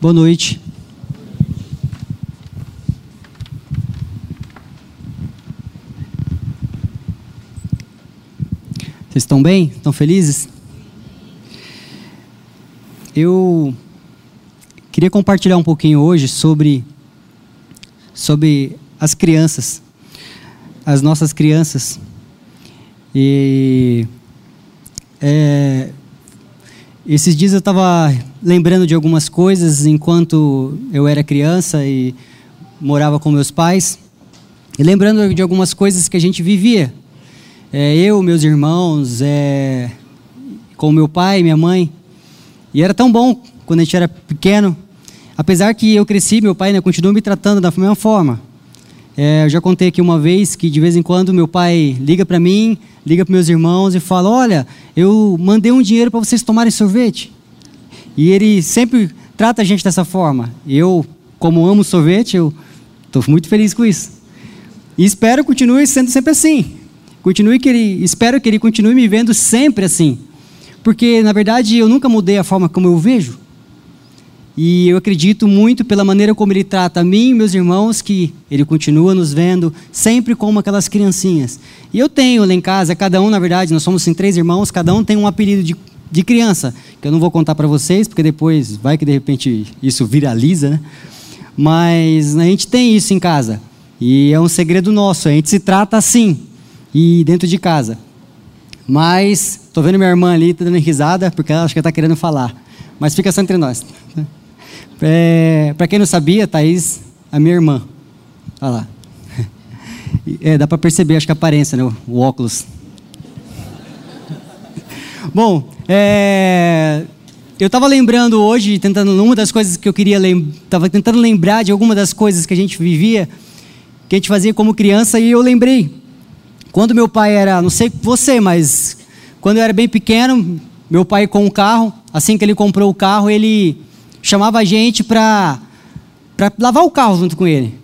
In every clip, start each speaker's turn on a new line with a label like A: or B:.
A: Boa noite. Vocês estão bem? Estão felizes? Eu queria compartilhar um pouquinho hoje sobre sobre as crianças, as nossas crianças. E é, esses dias eu estava lembrando de algumas coisas enquanto eu era criança e morava com meus pais, e lembrando de algumas coisas que a gente vivia. É, eu, meus irmãos, é, com meu pai, minha mãe. E era tão bom quando a gente era pequeno. Apesar que eu cresci, meu pai né, continua me tratando da mesma forma. É, eu já contei aqui uma vez que de vez em quando meu pai liga para mim, liga para meus irmãos e fala: Olha, eu mandei um dinheiro para vocês tomarem sorvete. E ele sempre trata a gente dessa forma. Eu, como amo sorvete, eu estou muito feliz com isso. E espero que continue sendo sempre assim. Continue que ele, espero que ele continue me vendo sempre assim. Porque, na verdade, eu nunca mudei a forma como eu vejo. E eu acredito muito pela maneira como ele trata a mim e meus irmãos, que ele continua nos vendo sempre como aquelas criancinhas. E eu tenho lá em casa, cada um, na verdade, nós somos assim, três irmãos, cada um tem um apelido de, de criança, que eu não vou contar para vocês, porque depois vai que de repente isso viraliza, né? Mas a gente tem isso em casa. E é um segredo nosso, a gente se trata assim, e dentro de casa. Mas, estou vendo minha irmã ali, tá dando risada, porque ela acho que está querendo falar. Mas fica só entre nós. É, para quem não sabia, Thaís, a minha irmã. Olha lá. É, dá para perceber, acho que a aparência, né? O, óculos. Bom, é, eu estava lembrando hoje, tentando, uma das coisas que eu queria lembrar, estava tentando lembrar de alguma das coisas que a gente vivia, que a gente fazia como criança, e eu lembrei. Quando meu pai era, não sei você, mas quando eu era bem pequeno, meu pai com um carro, assim que ele comprou o carro, ele chamava a gente para lavar o carro junto com ele.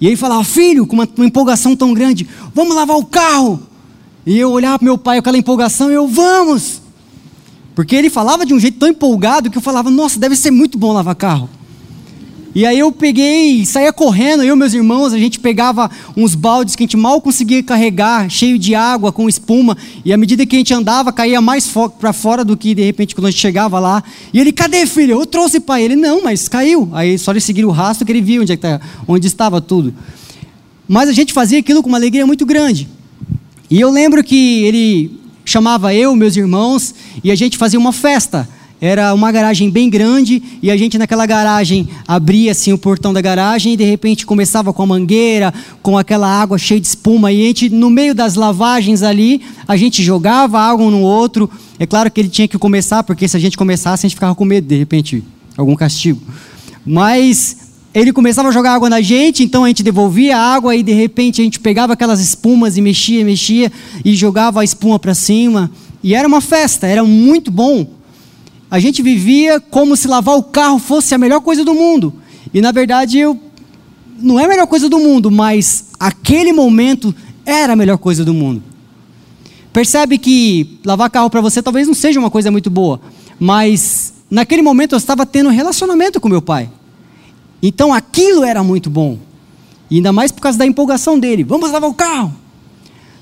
A: E ele falava, filho, com uma, uma, empolgação tão grande, vamos lavar o carro. E eu olhava para meu pai com aquela empolgação e eu, vamos. Porque ele falava de um jeito tão empolgado que eu falava, nossa, deve ser muito bom lavar carro. E aí eu peguei, saía correndo, eu e meus irmãos, a gente pegava uns baldes que a gente mal conseguia carregar, cheio de água, com espuma, e à medida que a gente andava, caía mais para fora do que de repente quando a gente chegava lá. E ele, cadê filho? Eu trouxe para ele. Não, mas caiu. Aí só ele seguir o rastro que ele viu onde, é tá, onde estava tudo. Mas a gente fazia aquilo com uma alegria muito grande. E eu lembro que ele chamava eu, meus irmãos, e a gente fazia uma festa era uma garagem bem grande e a gente naquela garagem abria assim o portão da garagem e de repente começava com a mangueira, com aquela água cheia de espuma e a gente no meio das lavagens ali, a gente jogava água um no outro. É claro que ele tinha que começar, porque se a gente começasse, a gente ficava com medo de repente algum castigo. Mas ele começava a jogar água na gente, então a gente devolvia a água e de repente a gente pegava aquelas espumas e mexia, mexia e jogava a espuma para cima. E era uma festa, era muito bom a gente vivia como se lavar o carro fosse a melhor coisa do mundo. E na verdade eu não é a melhor coisa do mundo, mas aquele momento era a melhor coisa do mundo. Percebe que lavar carro para você talvez não seja uma coisa muito boa, mas naquele momento eu estava tendo um relacionamento com meu pai. Então aquilo era muito bom. E ainda mais por causa da empolgação dele. Vamos lavar o carro.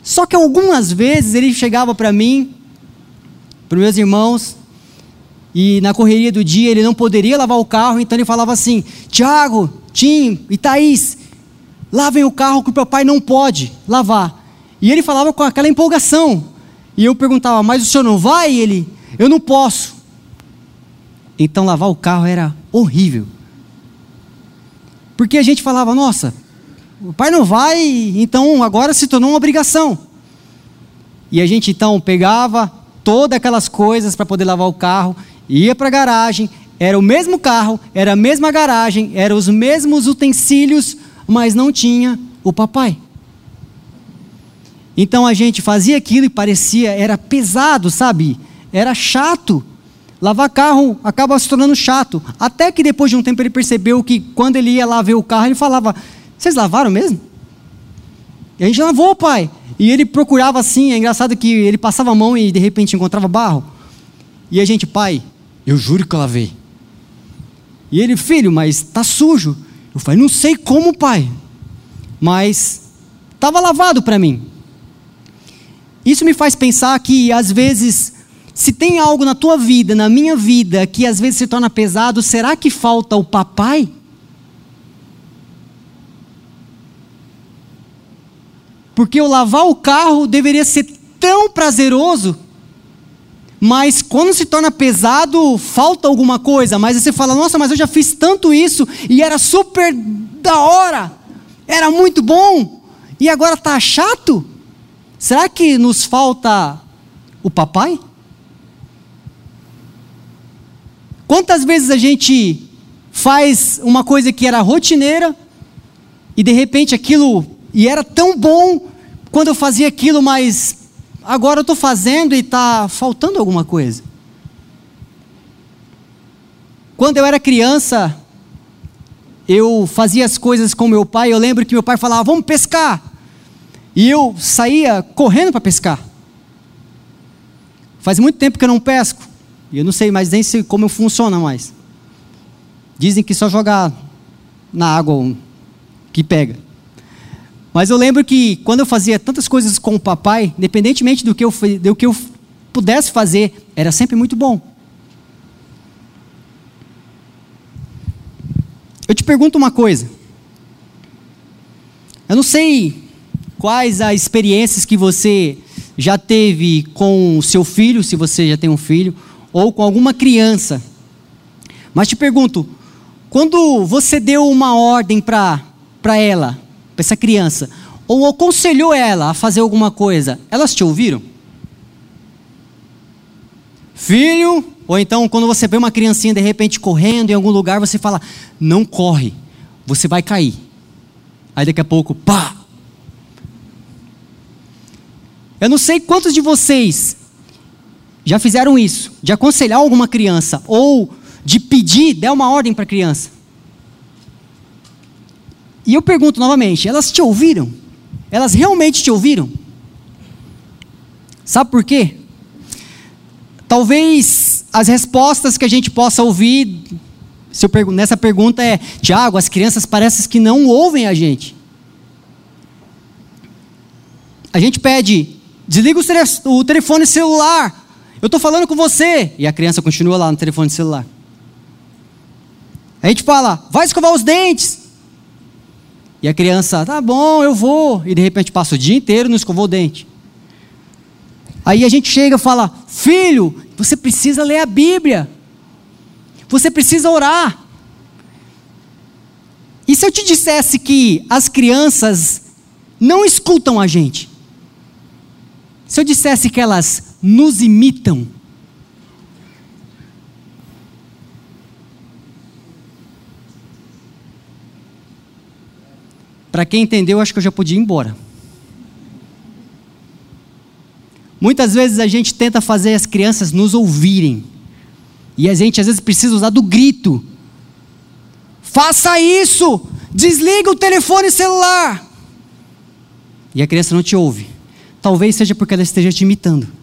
A: Só que algumas vezes ele chegava para mim, para meus irmãos, e na correria do dia ele não poderia lavar o carro, então ele falava assim: Tiago, Tim e Thaís, lavem o carro que o papai não pode lavar. E ele falava com aquela empolgação. E eu perguntava: Mas o senhor não vai? E ele: Eu não posso. Então lavar o carro era horrível. Porque a gente falava: Nossa, o pai não vai, então agora se tornou uma obrigação. E a gente então pegava todas aquelas coisas para poder lavar o carro, ia para a garagem, era o mesmo carro, era a mesma garagem, eram os mesmos utensílios, mas não tinha o papai. Então a gente fazia aquilo e parecia, era pesado, sabe? Era chato. Lavar carro acaba se tornando chato. Até que depois de um tempo ele percebeu que quando ele ia lá ver o carro, ele falava: Vocês lavaram mesmo? E a gente lavou, pai. E ele procurava assim, é engraçado que ele passava a mão e de repente encontrava barro. E a gente, pai, eu juro que eu lavei. E ele, filho, mas está sujo. Eu falei, não sei como, pai, mas estava lavado para mim. Isso me faz pensar que às vezes, se tem algo na tua vida, na minha vida, que às vezes se torna pesado, será que falta o papai? Porque o lavar o carro deveria ser tão prazeroso, mas quando se torna pesado, falta alguma coisa. Mas você fala, nossa, mas eu já fiz tanto isso e era super da hora, era muito bom, e agora está chato? Será que nos falta o papai? Quantas vezes a gente faz uma coisa que era rotineira e de repente aquilo e era tão bom quando eu fazia aquilo, mas agora eu estou fazendo e está faltando alguma coisa. Quando eu era criança, eu fazia as coisas com meu pai. Eu lembro que meu pai falava: Vamos pescar. E eu saía correndo para pescar. Faz muito tempo que eu não pesco. E eu não sei mais nem se, como funciona mais. Dizem que só jogar na água que pega. Mas eu lembro que quando eu fazia tantas coisas com o papai, independentemente do que eu, do que eu pudesse fazer, era sempre muito bom. Eu te pergunto uma coisa. Eu não sei quais as experiências que você já teve com o seu filho, se você já tem um filho, ou com alguma criança. Mas te pergunto, quando você deu uma ordem para ela, para essa criança, ou aconselhou ela a fazer alguma coisa, elas te ouviram? Filho, ou então quando você vê uma criancinha de repente correndo em algum lugar, você fala: não corre, você vai cair. Aí daqui a pouco, pá! Eu não sei quantos de vocês já fizeram isso, de aconselhar alguma criança, ou de pedir, dar uma ordem para a criança. E eu pergunto novamente: elas te ouviram? Elas realmente te ouviram? Sabe por quê? Talvez as respostas que a gente possa ouvir nessa pergunta é: Tiago, as crianças parecem que não ouvem a gente. A gente pede, desliga o telefone celular. Eu estou falando com você. E a criança continua lá no telefone celular. A gente fala, vai escovar os dentes. E a criança, tá bom, eu vou. E de repente passa o dia inteiro e não escovou o dente. Aí a gente chega e fala: Filho, você precisa ler a Bíblia. Você precisa orar. E se eu te dissesse que as crianças não escutam a gente? Se eu dissesse que elas nos imitam? Para quem entendeu, acho que eu já podia ir embora. Muitas vezes a gente tenta fazer as crianças nos ouvirem. E a gente às vezes precisa usar do grito. Faça isso! Desliga o telefone celular! E a criança não te ouve. Talvez seja porque ela esteja te imitando.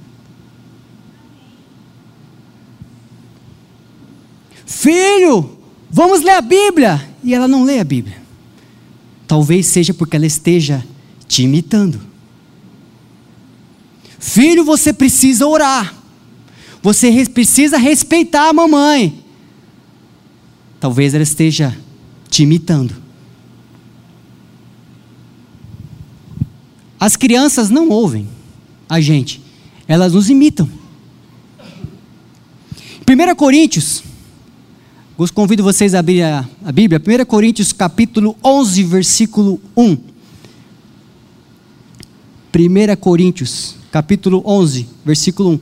A: Filho, vamos ler a Bíblia! E ela não lê a Bíblia. Talvez seja porque ela esteja te imitando. Filho, você precisa orar. Você precisa respeitar a mamãe. Talvez ela esteja te imitando. As crianças não ouvem a gente, elas nos imitam. 1 Coríntios Convido vocês a abrir a, a Bíblia, 1 Coríntios capítulo 11, versículo 1. 1 Coríntios capítulo 11, versículo 1.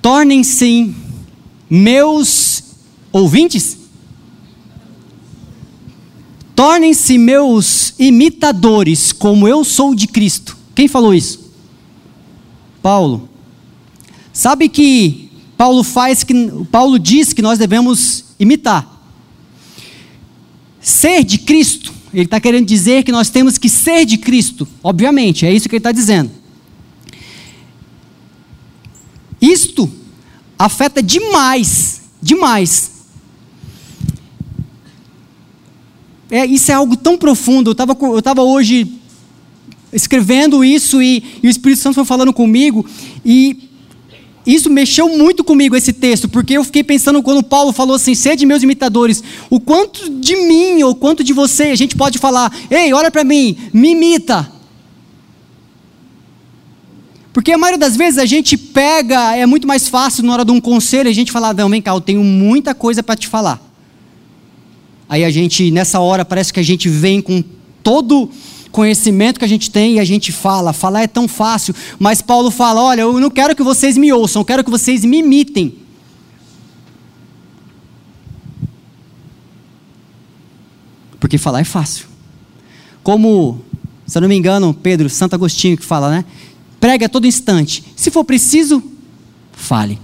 A: Tornem-se meus ouvintes? Tornem-se meus imitadores, como eu sou de Cristo. Quem falou isso? Paulo. Sabe que Paulo faz que Paulo diz que nós devemos imitar. Ser de Cristo, ele está querendo dizer que nós temos que ser de Cristo, obviamente, é isso que ele está dizendo. Isto afeta demais, demais. É, isso é algo tão profundo. Eu estava eu tava hoje escrevendo isso e, e o Espírito Santo foi falando comigo e isso mexeu muito comigo esse texto, porque eu fiquei pensando quando Paulo falou assim: sede meus imitadores, o quanto de mim ou quanto de você a gente pode falar, ei, olha para mim, me imita. Porque a maioria das vezes a gente pega, é muito mais fácil na hora de um conselho a gente falar, não, vem cá, eu tenho muita coisa para te falar. Aí a gente, nessa hora, parece que a gente vem com todo conhecimento que a gente tem e a gente fala. Falar é tão fácil, mas Paulo fala: olha, eu não quero que vocês me ouçam, eu quero que vocês me imitem. Porque falar é fácil. Como, se eu não me engano, Pedro, Santo Agostinho que fala, né? Pregue a todo instante. Se for preciso, fale.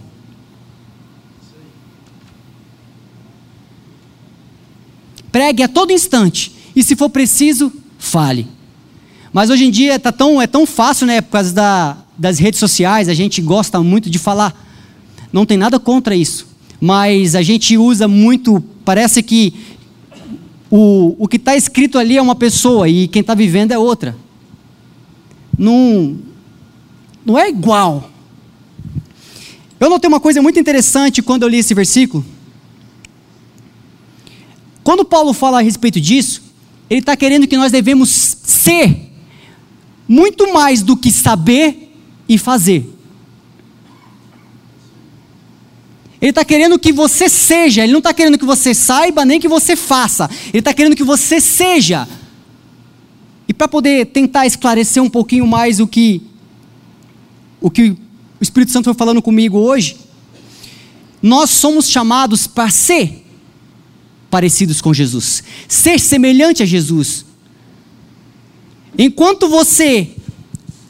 A: Pregue a todo instante. E se for preciso, fale. Mas hoje em dia tá tão, é tão fácil, né? Por causa da, das redes sociais, a gente gosta muito de falar. Não tem nada contra isso. Mas a gente usa muito, parece que o, o que está escrito ali é uma pessoa e quem está vivendo é outra. Não, não é igual. Eu notei uma coisa muito interessante quando eu li esse versículo. Quando Paulo fala a respeito disso, ele está querendo que nós devemos ser muito mais do que saber e fazer. Ele está querendo que você seja, ele não está querendo que você saiba nem que você faça, ele está querendo que você seja. E para poder tentar esclarecer um pouquinho mais o que, o que o Espírito Santo foi falando comigo hoje, nós somos chamados para ser parecidos com Jesus, ser semelhante a Jesus. Enquanto você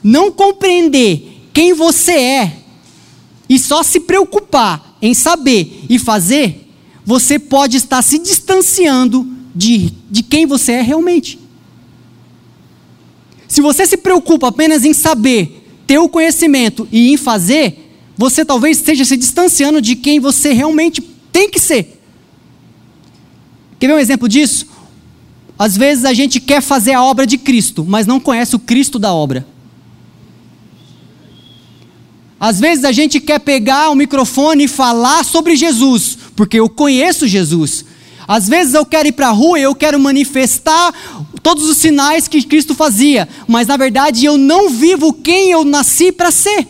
A: não compreender quem você é e só se preocupar em saber e fazer, você pode estar se distanciando de, de quem você é realmente. Se você se preocupa apenas em saber, ter o conhecimento e em fazer, você talvez esteja se distanciando de quem você realmente tem que ser. Quer ver um exemplo disso? Às vezes a gente quer fazer a obra de Cristo, mas não conhece o Cristo da obra. Às vezes a gente quer pegar o microfone e falar sobre Jesus, porque eu conheço Jesus. Às vezes eu quero ir para a rua e eu quero manifestar todos os sinais que Cristo fazia, mas na verdade eu não vivo quem eu nasci para ser.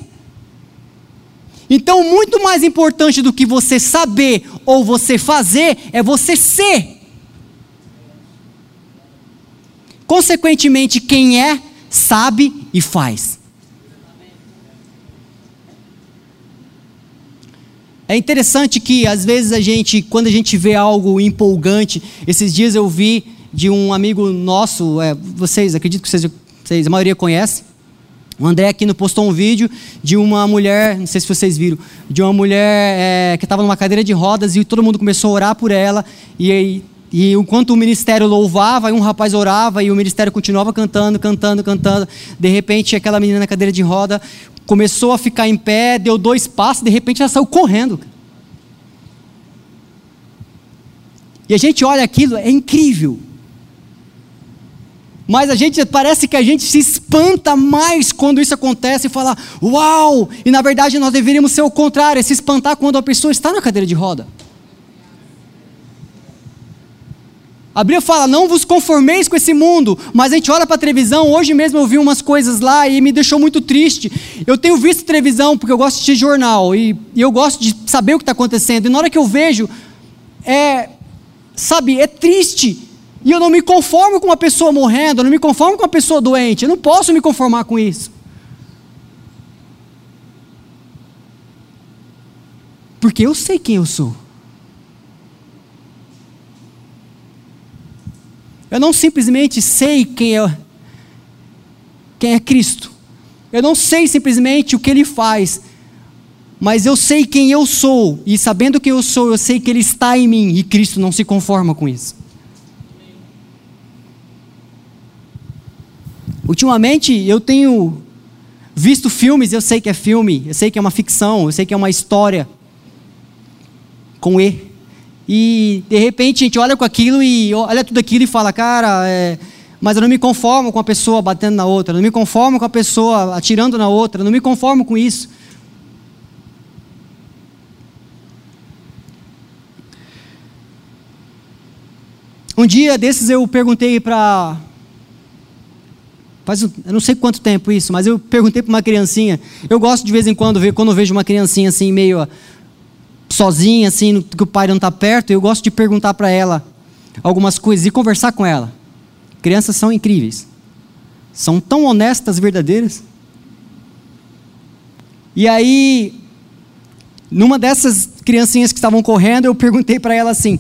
A: Então, muito mais importante do que você saber ou você fazer é você ser. Consequentemente, quem é, sabe e faz. É interessante que às vezes a gente, quando a gente vê algo empolgante, esses dias eu vi de um amigo nosso, é, vocês, acredito que vocês, vocês, a maioria conhece. O André aqui postou um vídeo de uma mulher, não sei se vocês viram, de uma mulher é, que estava numa cadeira de rodas e todo mundo começou a orar por ela. E aí e enquanto o ministério louvava, um rapaz orava e o ministério continuava cantando, cantando, cantando. De repente, aquela menina na cadeira de roda começou a ficar em pé, deu dois passos, de repente ela saiu correndo. E a gente olha aquilo, é incrível. Mas a gente parece que a gente se espanta mais quando isso acontece e fala, uau! E na verdade nós deveríamos ser o contrário, é se espantar quando a pessoa está na cadeira de roda. A Bíblia fala: não vos conformeis com esse mundo. Mas a gente olha para a televisão. Hoje mesmo eu vi umas coisas lá e me deixou muito triste. Eu tenho visto televisão porque eu gosto de jornal e, e eu gosto de saber o que está acontecendo. E na hora que eu vejo é, sabe, é triste. E eu não me conformo com uma pessoa morrendo, eu não me conformo com uma pessoa doente, eu não posso me conformar com isso. Porque eu sei quem eu sou. Eu não simplesmente sei quem é, quem é Cristo. Eu não sei simplesmente o que Ele faz. Mas eu sei quem eu sou. E sabendo quem eu sou, eu sei que Ele está em mim. E Cristo não se conforma com isso. Ultimamente eu tenho visto filmes, eu sei que é filme, eu sei que é uma ficção, eu sei que é uma história com E. E de repente a gente olha com aquilo e olha tudo aquilo e fala, cara, é, mas eu não me conformo com a pessoa batendo na outra, eu não me conformo com a pessoa atirando na outra, eu não me conformo com isso. Um dia desses eu perguntei para. Faz, eu não sei quanto tempo isso, mas eu perguntei para uma criancinha. Eu gosto de vez em quando ver, quando eu vejo uma criancinha assim, meio sozinha, assim, que o pai não está perto, eu gosto de perguntar para ela algumas coisas e conversar com ela. Crianças são incríveis. São tão honestas, verdadeiras. E aí, numa dessas criancinhas que estavam correndo, eu perguntei para ela assim.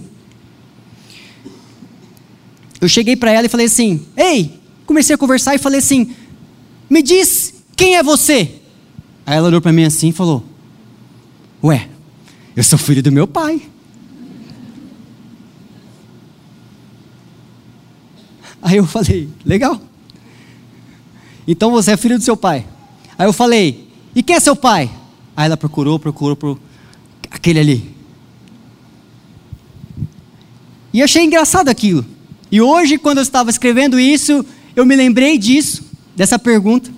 A: Eu cheguei para ela e falei assim: Ei, comecei a conversar e falei assim: Me diz quem é você? Aí ela olhou para mim assim e falou: Ué, eu sou filho do meu pai. Aí eu falei, legal. Então você é filho do seu pai. Aí eu falei, e quem é seu pai? Aí ela procurou, procurou, procurou aquele ali. E achei engraçado aquilo. E hoje, quando eu estava escrevendo isso, eu me lembrei disso, dessa pergunta.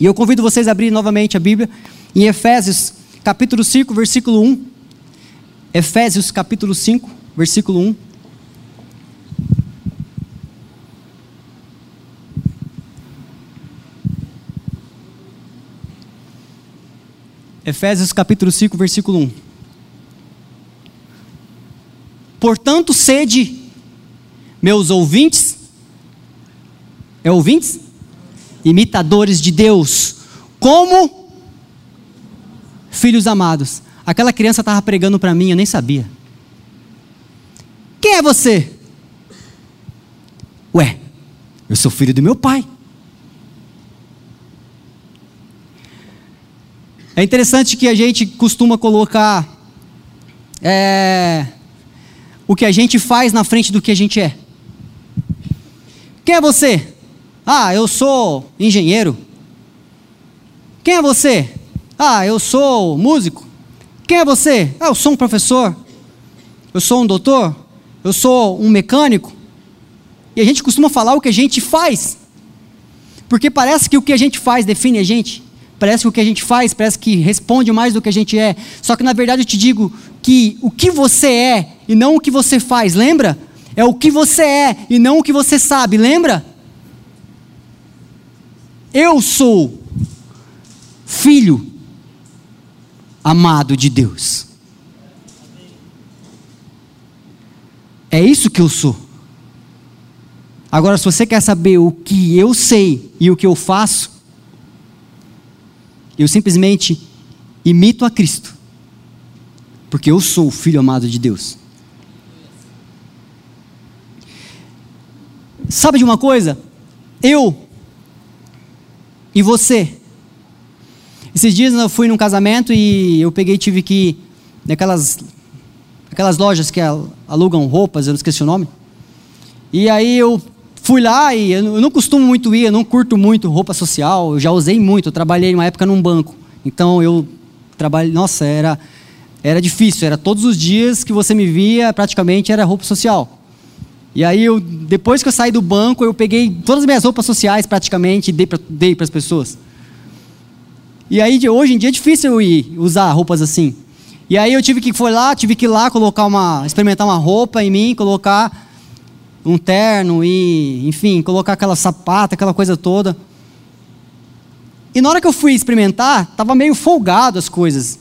A: E eu convido vocês a abrir novamente a Bíblia em Efésios, capítulo 5, versículo 1. Efésios capítulo 5, versículo 1. Efésios capítulo 5, versículo 1. Portanto, sede, meus ouvintes, é ouvintes? Imitadores de Deus, como filhos amados Aquela criança estava pregando para mim, eu nem sabia. Quem é você? Ué, eu sou filho do meu pai. É interessante que a gente costuma colocar é, o que a gente faz na frente do que a gente é. Quem é você? Ah, eu sou engenheiro. Quem é você? Ah, eu sou músico. Quem é você? Ah, eu sou um professor. Eu sou um doutor. Eu sou um mecânico. E a gente costuma falar o que a gente faz. Porque parece que o que a gente faz define a gente. Parece que o que a gente faz parece que responde mais do que a gente é. Só que na verdade eu te digo que o que você é e não o que você faz, lembra? É o que você é e não o que você sabe, lembra? Eu sou filho amado de Deus. É isso que eu sou. Agora, se você quer saber o que eu sei e o que eu faço, eu simplesmente imito a Cristo, porque eu sou o filho amado de Deus. Sabe de uma coisa? Eu e você esses dias eu fui num casamento e eu peguei tive que ir naquelas aquelas lojas que alugam roupas, eu não esqueci o nome. E aí eu fui lá e eu não costumo muito ir, eu não curto muito roupa social, eu já usei muito, eu trabalhei uma época num banco. Então eu trabalhei, nossa, era era difícil, era todos os dias que você me via, praticamente era roupa social. E aí eu depois que eu saí do banco, eu peguei todas as minhas roupas sociais praticamente e dei para as pessoas. E aí, hoje em dia é difícil eu ir usar roupas assim. E aí eu tive que foi lá, tive que ir lá colocar uma, experimentar uma roupa em mim, colocar um terno e, enfim, colocar aquela sapata, aquela coisa toda. E na hora que eu fui experimentar, tava meio folgado as coisas.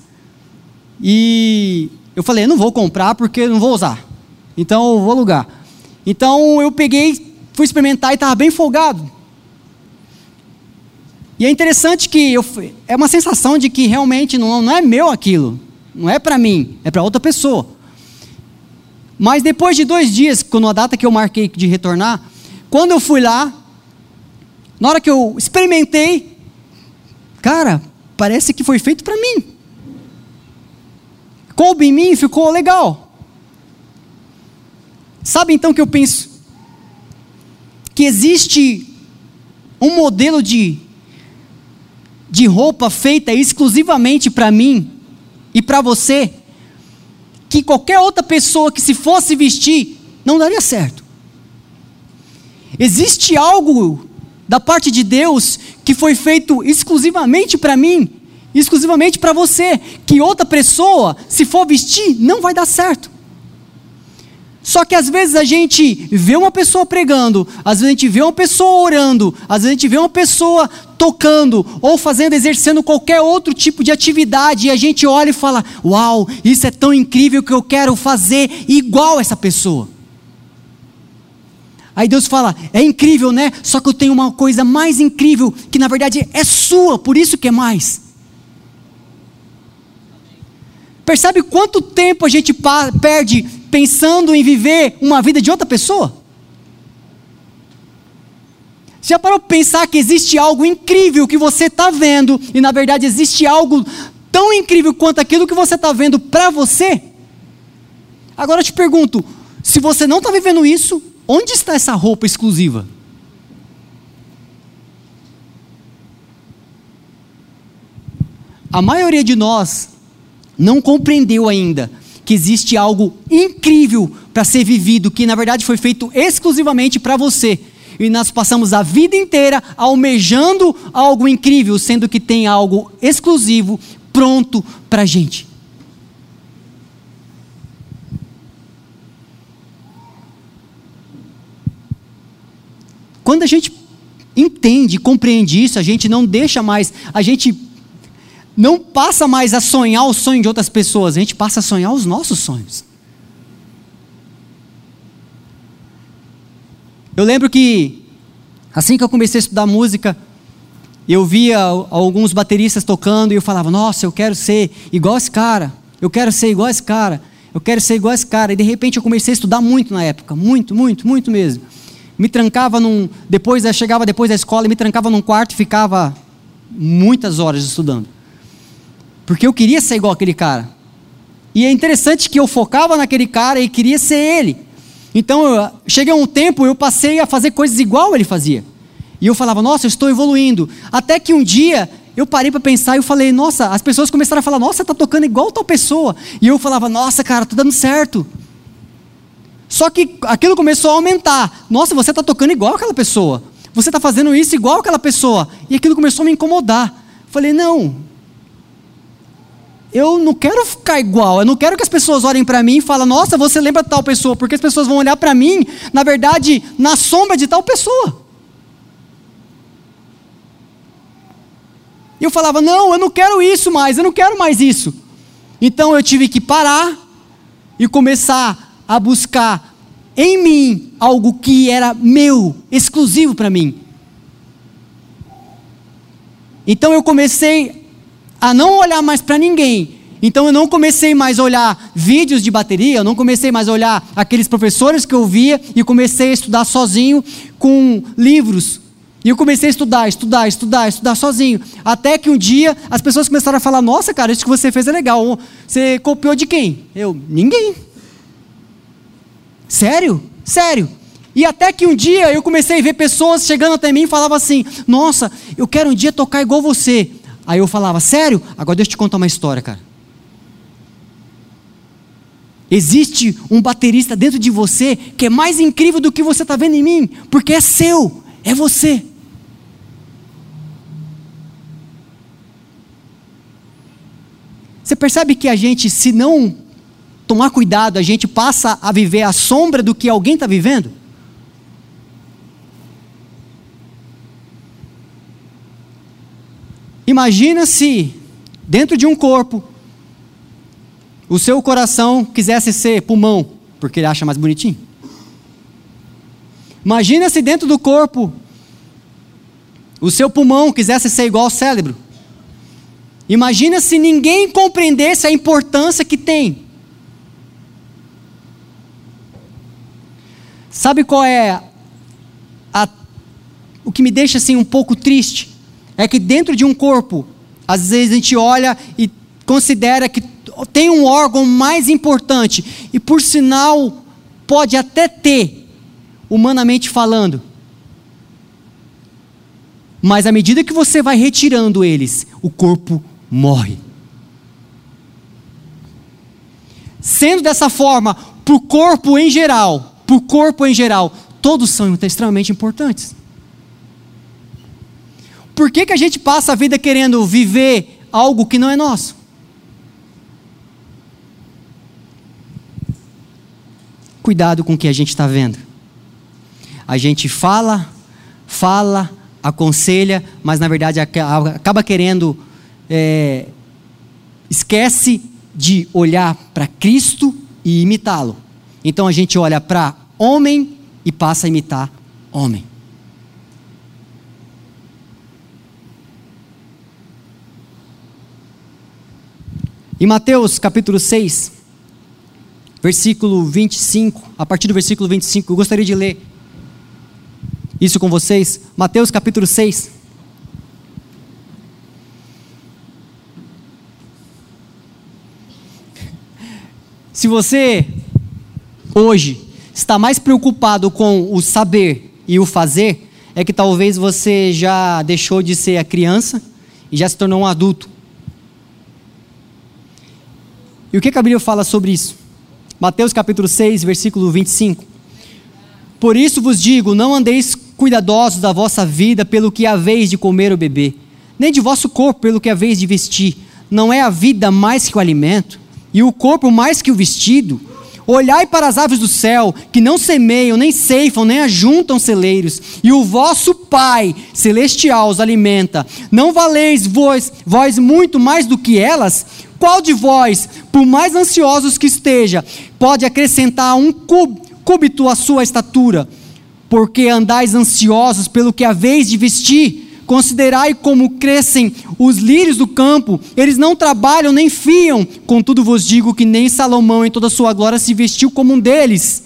A: E Eu falei, não vou comprar porque não vou usar. Então eu vou alugar. Então eu peguei, fui experimentar e estava bem folgado. E é interessante que eu, é uma sensação de que realmente não, não é meu aquilo. Não é para mim, é para outra pessoa. Mas depois de dois dias, quando a data que eu marquei de retornar, quando eu fui lá, na hora que eu experimentei, cara, parece que foi feito para mim. Coube em mim, ficou legal. Sabe então que eu penso? Que existe um modelo de de roupa feita exclusivamente para mim e para você, que qualquer outra pessoa que se fosse vestir não daria certo. Existe algo da parte de Deus que foi feito exclusivamente para mim, exclusivamente para você, que outra pessoa, se for vestir, não vai dar certo. Só que às vezes a gente vê uma pessoa pregando, às vezes a gente vê uma pessoa orando, às vezes a gente vê uma pessoa tocando ou fazendo, exercendo qualquer outro tipo de atividade e a gente olha e fala: Uau, isso é tão incrível que eu quero fazer igual essa pessoa. Aí Deus fala: É incrível, né? Só que eu tenho uma coisa mais incrível que na verdade é sua, por isso que é mais. Percebe quanto tempo a gente perde pensando em viver uma vida de outra pessoa? Já parou para pensar que existe algo incrível que você está vendo e na verdade existe algo tão incrível quanto aquilo que você está vendo para você? Agora eu te pergunto: se você não está vivendo isso, onde está essa roupa exclusiva? A maioria de nós não compreendeu ainda que existe algo incrível para ser vivido, que na verdade foi feito exclusivamente para você. E nós passamos a vida inteira almejando algo incrível, sendo que tem algo exclusivo pronto para a gente. Quando a gente entende, compreende isso, a gente não deixa mais, a gente não passa mais a sonhar o sonho de outras pessoas, a gente passa a sonhar os nossos sonhos. Eu lembro que, assim que eu comecei a estudar música, eu via alguns bateristas tocando e eu falava: Nossa, eu quero ser igual esse cara, eu quero ser igual esse cara, eu quero ser igual esse cara. E de repente eu comecei a estudar muito na época, muito, muito, muito mesmo. Me trancava num. Depois, chegava depois da escola e me trancava num quarto e ficava muitas horas estudando porque eu queria ser igual aquele cara. E é interessante que eu focava naquele cara e queria ser ele. Então, eu, cheguei a um tempo, eu passei a fazer coisas igual ele fazia. E eu falava, nossa, eu estou evoluindo. Até que um dia eu parei para pensar e eu falei, nossa, as pessoas começaram a falar, nossa, está tocando igual tal pessoa. E eu falava, nossa, cara, está dando certo. Só que aquilo começou a aumentar. Nossa, você está tocando igual aquela pessoa. Você está fazendo isso igual aquela pessoa. E aquilo começou a me incomodar. Falei, não, eu não quero ficar igual, eu não quero que as pessoas olhem para mim e falem, nossa, você lembra tal pessoa, porque as pessoas vão olhar para mim, na verdade, na sombra de tal pessoa. E eu falava, não, eu não quero isso mais, eu não quero mais isso. Então eu tive que parar e começar a buscar em mim algo que era meu, exclusivo para mim. Então eu comecei a não olhar mais para ninguém. Então eu não comecei mais a olhar vídeos de bateria, eu não comecei mais a olhar aqueles professores que eu via e comecei a estudar sozinho com livros. E eu comecei a estudar, estudar, estudar, estudar sozinho. Até que um dia as pessoas começaram a falar: Nossa, cara, isso que você fez é legal. Você copiou de quem? Eu, ninguém. Sério? Sério. E até que um dia eu comecei a ver pessoas chegando até mim e falavam assim: Nossa, eu quero um dia tocar igual você. Aí eu falava, sério? Agora deixa eu te contar uma história, cara. Existe um baterista dentro de você que é mais incrível do que você está vendo em mim, porque é seu, é você. Você percebe que a gente, se não tomar cuidado, a gente passa a viver à sombra do que alguém está vivendo? Imagina se, dentro de um corpo, o seu coração quisesse ser pulmão, porque ele acha mais bonitinho. Imagina se dentro do corpo o seu pulmão quisesse ser igual ao cérebro. Imagina se ninguém compreendesse a importância que tem. Sabe qual é a, o que me deixa assim um pouco triste? É que dentro de um corpo, às vezes a gente olha e considera que tem um órgão mais importante e por sinal pode até ter, humanamente falando. Mas à medida que você vai retirando eles, o corpo morre. Sendo dessa forma, para o corpo em geral, para o corpo em geral, todos são extremamente importantes. Por que, que a gente passa a vida querendo viver algo que não é nosso? Cuidado com o que a gente está vendo. A gente fala, fala, aconselha, mas na verdade acaba querendo, é, esquece de olhar para Cristo e imitá-lo. Então a gente olha para homem e passa a imitar homem. Em Mateus capítulo 6, versículo 25, a partir do versículo 25, eu gostaria de ler isso com vocês. Mateus capítulo 6. Se você hoje está mais preocupado com o saber e o fazer, é que talvez você já deixou de ser a criança e já se tornou um adulto. E o que a Bíblia fala sobre isso? Mateus capítulo 6, versículo 25. Por isso vos digo: não andeis cuidadosos da vossa vida pelo que haveis de comer ou beber, nem de vosso corpo pelo que haveis de vestir. Não é a vida mais que o alimento, e o corpo mais que o vestido? Olhai para as aves do céu, que não semeiam, nem ceifam, nem ajuntam celeiros, e o vosso Pai celestial os alimenta. Não valeis vós, vós muito mais do que elas? Qual de vós, por mais ansiosos que esteja, pode acrescentar um cúbito à sua estatura? Porque andais ansiosos pelo que haveis de vestir? Considerai como crescem os lírios do campo, eles não trabalham nem fiam, contudo vos digo que nem Salomão em toda a sua glória se vestiu como um deles.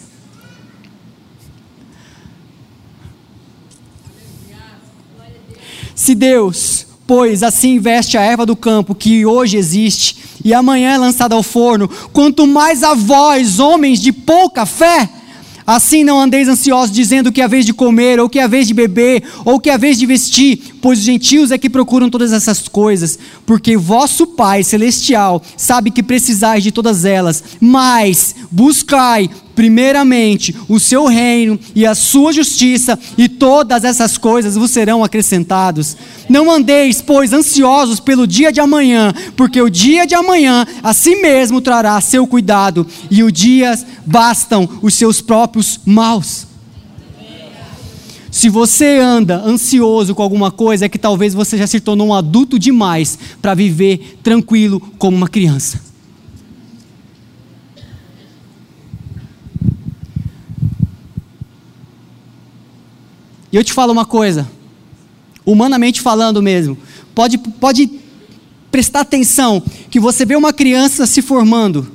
A: Se Deus, pois assim veste a erva do campo que hoje existe e amanhã é lançada ao forno, quanto mais a vós, homens de pouca fé, Assim não andeis ansiosos dizendo que é a vez de comer, ou que é a vez de beber, ou que é a vez de vestir, pois os gentios é que procuram todas essas coisas, porque vosso Pai celestial sabe que precisais de todas elas. Mas buscai primeiramente o seu reino e a sua justiça, e todas essas coisas vos serão acrescentados. Não andeis, pois, ansiosos pelo dia de amanhã, porque o dia de amanhã a si mesmo trará seu cuidado, e o dia bastam os seus próprios maus. Se você anda ansioso com alguma coisa, é que talvez você já se tornou um adulto demais para viver tranquilo como uma criança. E eu te falo uma coisa, humanamente falando mesmo, pode, pode prestar atenção que você vê uma criança se formando,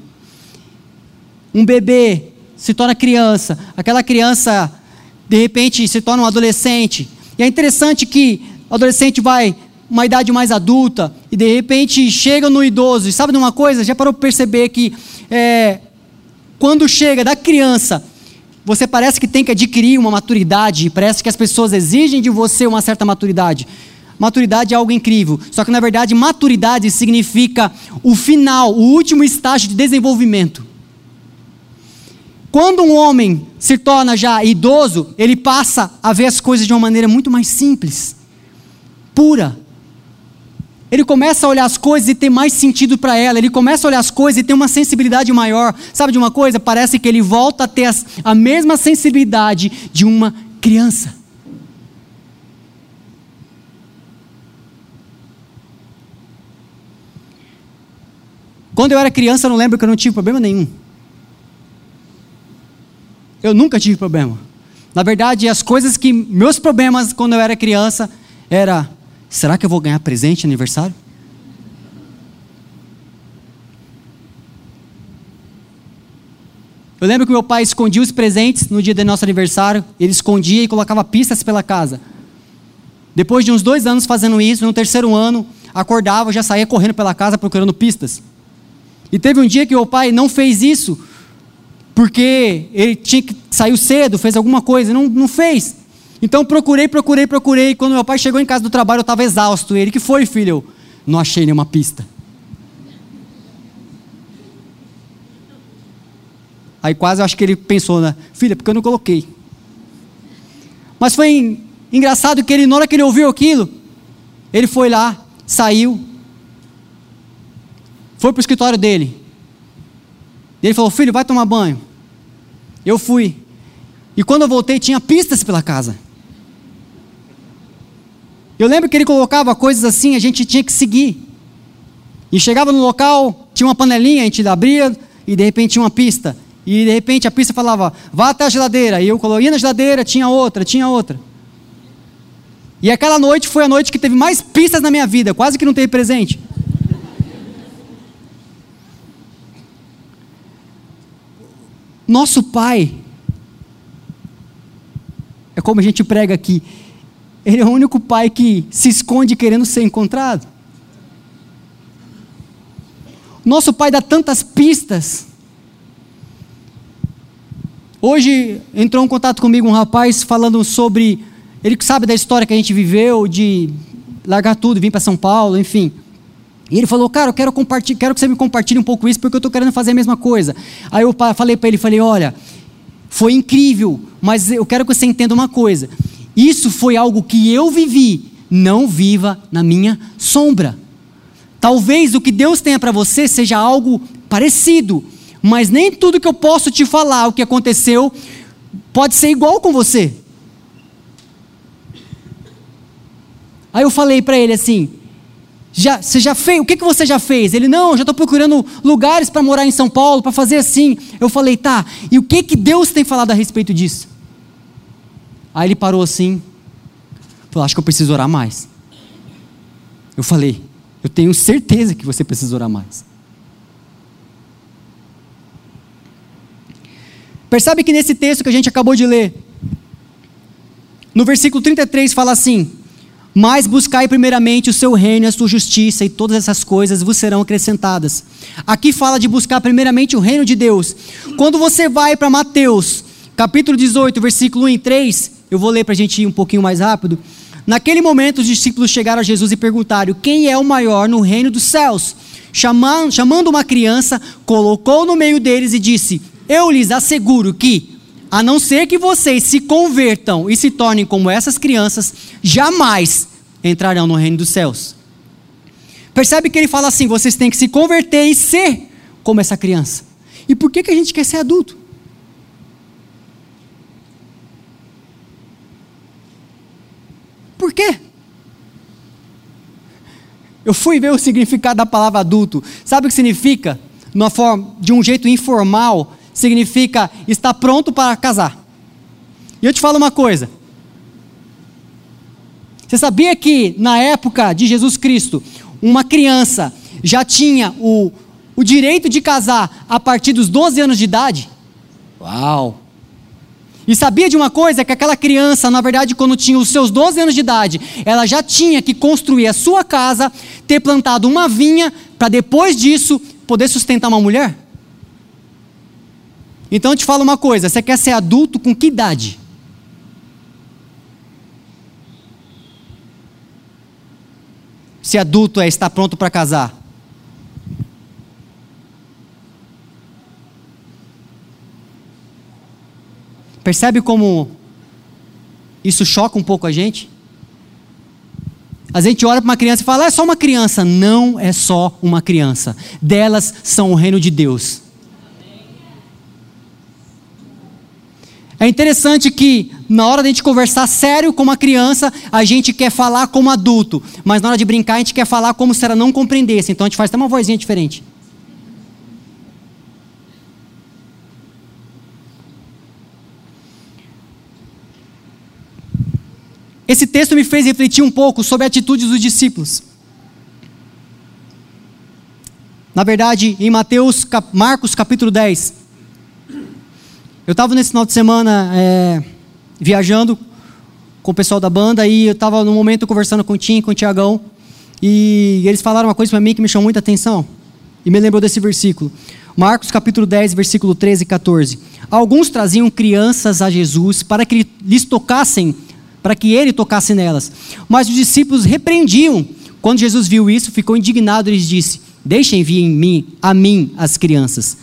A: um bebê se torna criança, aquela criança de repente se torna um adolescente, e é interessante que o adolescente vai uma idade mais adulta e de repente chega no idoso, e sabe de uma coisa? Já parou para perceber que é, quando chega da criança você parece que tem que adquirir uma maturidade, parece que as pessoas exigem de você uma certa maturidade. Maturidade é algo incrível, só que na verdade maturidade significa o final, o último estágio de desenvolvimento. Quando um homem se torna já idoso, ele passa a ver as coisas de uma maneira muito mais simples, pura, ele começa a olhar as coisas e ter mais sentido para ela. Ele começa a olhar as coisas e ter uma sensibilidade maior. Sabe de uma coisa? Parece que ele volta a ter as, a mesma sensibilidade de uma criança. Quando eu era criança, eu não lembro que eu não tive problema nenhum. Eu nunca tive problema. Na verdade, as coisas que meus problemas quando eu era criança era: será que eu vou ganhar presente aniversário? Eu lembro que meu pai escondia os presentes no dia do nosso aniversário, ele escondia e colocava pistas pela casa. Depois de uns dois anos fazendo isso, no terceiro ano, acordava, já saía correndo pela casa procurando pistas. E teve um dia que meu pai não fez isso, porque ele tinha que saiu cedo, fez alguma coisa, não, não fez. Então procurei, procurei, procurei. Quando meu pai chegou em casa do trabalho, eu estava exausto. Ele, que foi, filho? Eu, não achei nenhuma pista. Aí quase eu acho que ele pensou, né? Filha, porque eu não coloquei. Mas foi engraçado que ele, na hora que ele ouviu aquilo, ele foi lá, saiu, foi para o escritório dele. Ele falou: Filho, vai tomar banho. Eu fui. E quando eu voltei, tinha pistas pela casa. Eu lembro que ele colocava coisas assim, a gente tinha que seguir. E chegava no local, tinha uma panelinha, a gente abria e de repente tinha uma pista. E de repente a pista falava, vá até a geladeira. E eu ia na geladeira, tinha outra, tinha outra. E aquela noite foi a noite que teve mais pistas na minha vida, quase que não teve presente. Nosso Pai, é como a gente prega aqui, Ele é o único Pai que se esconde querendo ser encontrado. Nosso Pai dá tantas pistas Hoje entrou em contato comigo um rapaz falando sobre. Ele sabe da história que a gente viveu, de largar tudo, vir para São Paulo, enfim. E ele falou, cara, eu quero, compartilhar, quero que você me compartilhe um pouco isso, porque eu estou querendo fazer a mesma coisa. Aí eu falei para ele, falei, olha, foi incrível, mas eu quero que você entenda uma coisa. Isso foi algo que eu vivi, não viva na minha sombra. Talvez o que Deus tenha para você seja algo parecido, mas nem tudo que eu posso te falar, o que aconteceu, pode ser igual com você. Aí eu falei para ele assim: já, você já fez? O que, que você já fez? Ele, não, já estou procurando lugares para morar em São Paulo, para fazer assim. Eu falei, tá, e o que, que Deus tem falado a respeito disso? Aí ele parou assim, falou, acho que eu preciso orar mais. Eu falei, eu tenho certeza que você precisa orar mais. Percebe que nesse texto que a gente acabou de ler, no versículo 33 fala assim: Mas buscai primeiramente o seu reino e a sua justiça, e todas essas coisas vos serão acrescentadas. Aqui fala de buscar primeiramente o reino de Deus. Quando você vai para Mateus, capítulo 18, versículo 1 e 3, eu vou ler para a gente ir um pouquinho mais rápido. Naquele momento, os discípulos chegaram a Jesus e perguntaram: Quem é o maior no reino dos céus? Chamando, uma criança, colocou no meio deles e disse: eu lhes asseguro que, a não ser que vocês se convertam e se tornem como essas crianças, jamais entrarão no reino dos céus. Percebe que ele fala assim: vocês têm que se converter e ser como essa criança. E por que, que a gente quer ser adulto? Por quê? Eu fui ver o significado da palavra adulto. Sabe o que significa? Forma, de um jeito informal, significa estar pronto para casar. E eu te falo uma coisa. Você sabia que na época de Jesus Cristo, uma criança já tinha o, o direito de casar a partir dos 12 anos de idade? Uau! E sabia de uma coisa? Que aquela criança, na verdade, quando tinha os seus 12 anos de idade, ela já tinha que construir a sua casa, ter plantado uma vinha, para depois disso poder sustentar uma mulher? Então eu te falo uma coisa: você quer ser adulto com que idade? Se adulto é estar pronto para casar. Percebe como isso choca um pouco a gente? A gente olha para uma criança e fala, é só uma criança. Não é só uma criança. Delas são o reino de Deus. É interessante que na hora de a gente conversar sério com uma criança, a gente quer falar como adulto, mas na hora de brincar a gente quer falar como se ela não compreendesse. Então a gente faz até uma vozinha diferente. Esse texto me fez refletir um pouco sobre a atitude dos discípulos. Na verdade, em Mateus, Marcos capítulo 10, eu estava nesse final de semana é, viajando com o pessoal da banda e eu estava no momento conversando com o Tim, com o Tiagão, e eles falaram uma coisa para mim que me chamou muita atenção e me lembrou desse versículo. Marcos capítulo 10, versículo 13 e 14. Alguns traziam crianças a Jesus para que lhes tocassem, para que ele tocasse nelas. Mas os discípulos repreendiam. Quando Jesus viu isso, ficou indignado e lhes disse: Deixem vir em mim, a mim as crianças.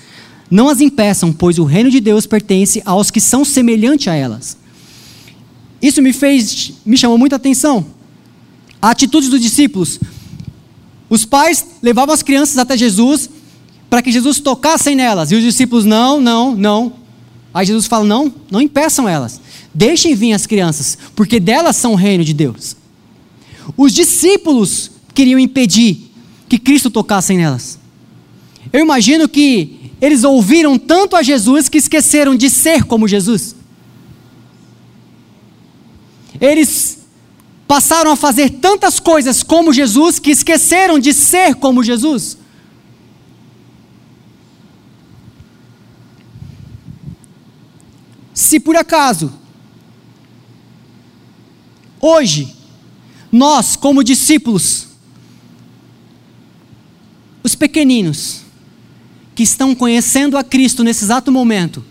A: Não as impeçam, pois o reino de Deus pertence aos que são semelhantes a elas. Isso me fez, me chamou muita atenção. A atitude dos discípulos. Os pais levavam as crianças até Jesus para que Jesus tocasse nelas. E os discípulos, não, não, não. Aí Jesus fala: não, não impeçam elas. Deixem vir as crianças, porque delas são o reino de Deus. Os discípulos queriam impedir que Cristo tocasse nelas. Eu imagino que eles ouviram tanto a Jesus que esqueceram de ser como Jesus. Eles passaram a fazer tantas coisas como Jesus que esqueceram de ser como Jesus. Se por acaso, hoje, nós, como discípulos, os pequeninos, que estão conhecendo a Cristo nesse exato momento,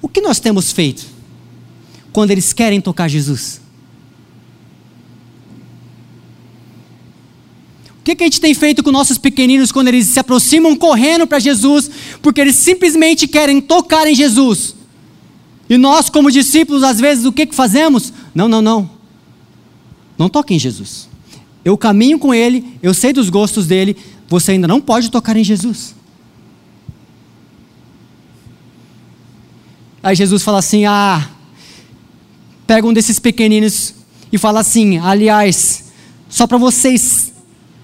A: o que nós temos feito? quando eles querem tocar Jesus? O que, que a gente tem feito com nossos pequeninos quando eles se aproximam correndo para Jesus, porque eles simplesmente querem tocar em Jesus? E nós, como discípulos, às vezes, o que, que fazemos? Não, não, não. Não toque em Jesus. Eu caminho com Ele, eu sei dos gostos dele, você ainda não pode tocar em Jesus. Aí Jesus fala assim: Ah, pega um desses pequeninos e fala assim: aliás, só para vocês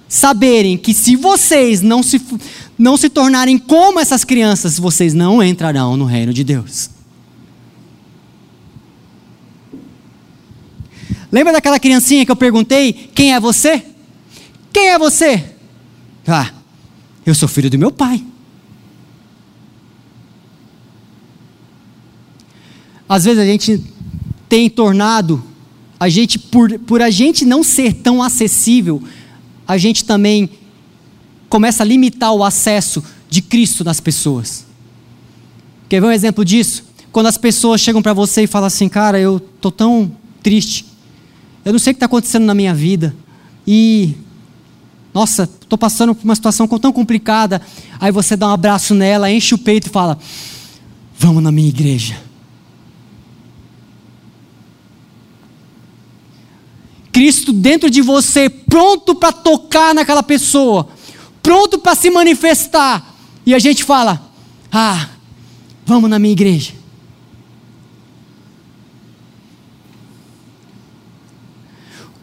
A: saberem que se vocês não se, não se tornarem como essas crianças, vocês não entrarão no reino de Deus. Lembra daquela criancinha que eu perguntei: quem é você? Quem é você? Ah, eu sou filho do meu pai. Às vezes a gente tem tornado a gente, por, por a gente não ser tão acessível, a gente também começa a limitar o acesso de Cristo nas pessoas. Quer ver um exemplo disso? Quando as pessoas chegam para você e falam assim, cara, eu tô tão triste, eu não sei o que está acontecendo na minha vida, e, nossa, estou passando por uma situação tão complicada, aí você dá um abraço nela, enche o peito e fala, vamos na minha igreja. Cristo dentro de você, pronto para tocar naquela pessoa, pronto para se manifestar. E a gente fala: Ah, vamos na minha igreja.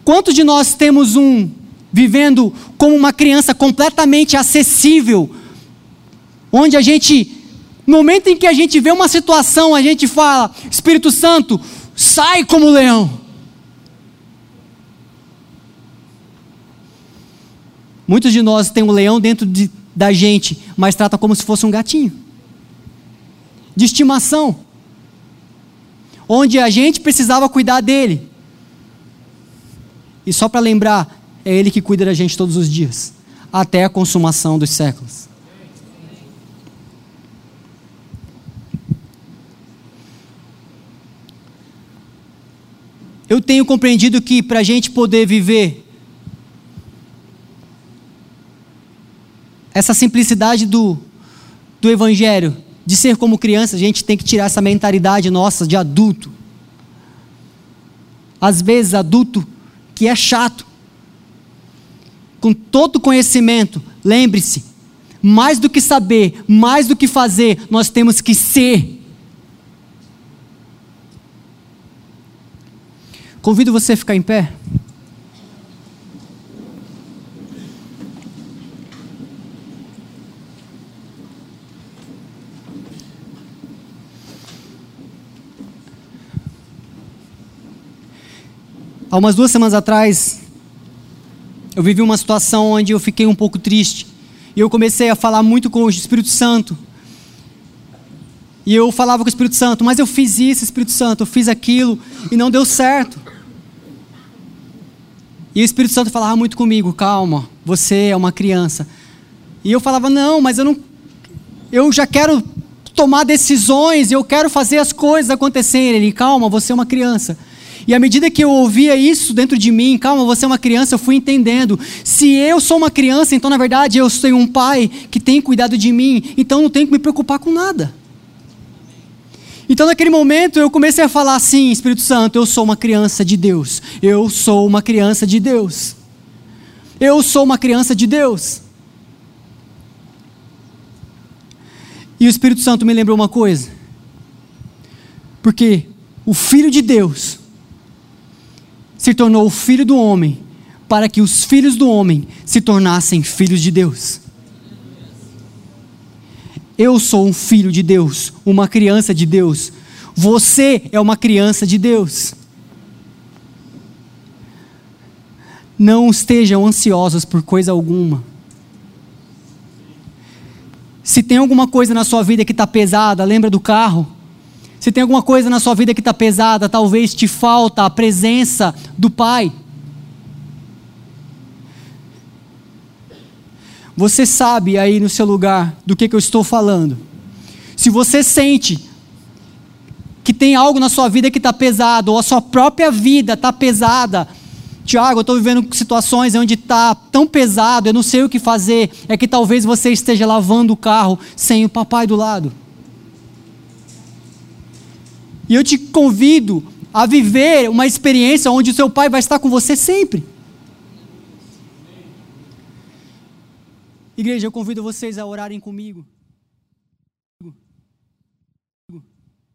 A: Quantos de nós temos um vivendo como uma criança completamente acessível, onde a gente, no momento em que a gente vê uma situação, a gente fala: Espírito Santo, sai como leão. Muitos de nós têm um leão dentro de, da gente, mas trata como se fosse um gatinho. De estimação. Onde a gente precisava cuidar dele. E só para lembrar, é ele que cuida da gente todos os dias, até a consumação dos séculos. Eu tenho compreendido que para a gente poder viver essa simplicidade do, do Evangelho, de ser como criança, a gente tem que tirar essa mentalidade nossa de adulto. Às vezes, adulto que é chato, com todo conhecimento, lembre-se, mais do que saber, mais do que fazer, nós temos que ser. Convido você a ficar em pé. Há umas duas semanas atrás, eu vivi uma situação onde eu fiquei um pouco triste. E eu comecei a falar muito com o Espírito Santo. E eu falava com o Espírito Santo, mas eu fiz isso, Espírito Santo, eu fiz aquilo e não deu certo. E o Espírito Santo falava muito comigo, calma, você é uma criança. E eu falava, não, mas eu não. Eu já quero tomar decisões, eu quero fazer as coisas acontecerem. Ele, calma, você é uma criança. E à medida que eu ouvia isso dentro de mim, calma, você é uma criança, eu fui entendendo. Se eu sou uma criança, então na verdade eu sou um pai que tem cuidado de mim, então não tenho que me preocupar com nada. Então, naquele momento, eu comecei a falar assim: Espírito Santo, eu sou uma criança de Deus. Eu sou uma criança de Deus. Eu sou uma criança de Deus. E o Espírito Santo me lembrou uma coisa. Porque o Filho de Deus se tornou o Filho do homem, para que os filhos do homem se tornassem filhos de Deus. Eu sou um filho de Deus, uma criança de Deus. Você é uma criança de Deus. Não estejam ansiosos por coisa alguma. Se tem alguma coisa na sua vida que está pesada, lembra do carro? Se tem alguma coisa na sua vida que está pesada, talvez te falta a presença do Pai. Você sabe aí no seu lugar do que, que eu estou falando. Se você sente que tem algo na sua vida que está pesado, ou a sua própria vida está pesada, Tiago, eu estou vivendo situações onde está tão pesado, eu não sei o que fazer, é que talvez você esteja lavando o carro sem o papai do lado. E eu te convido a viver uma experiência onde o seu pai vai estar com você sempre. Igreja, eu convido vocês a orarem comigo.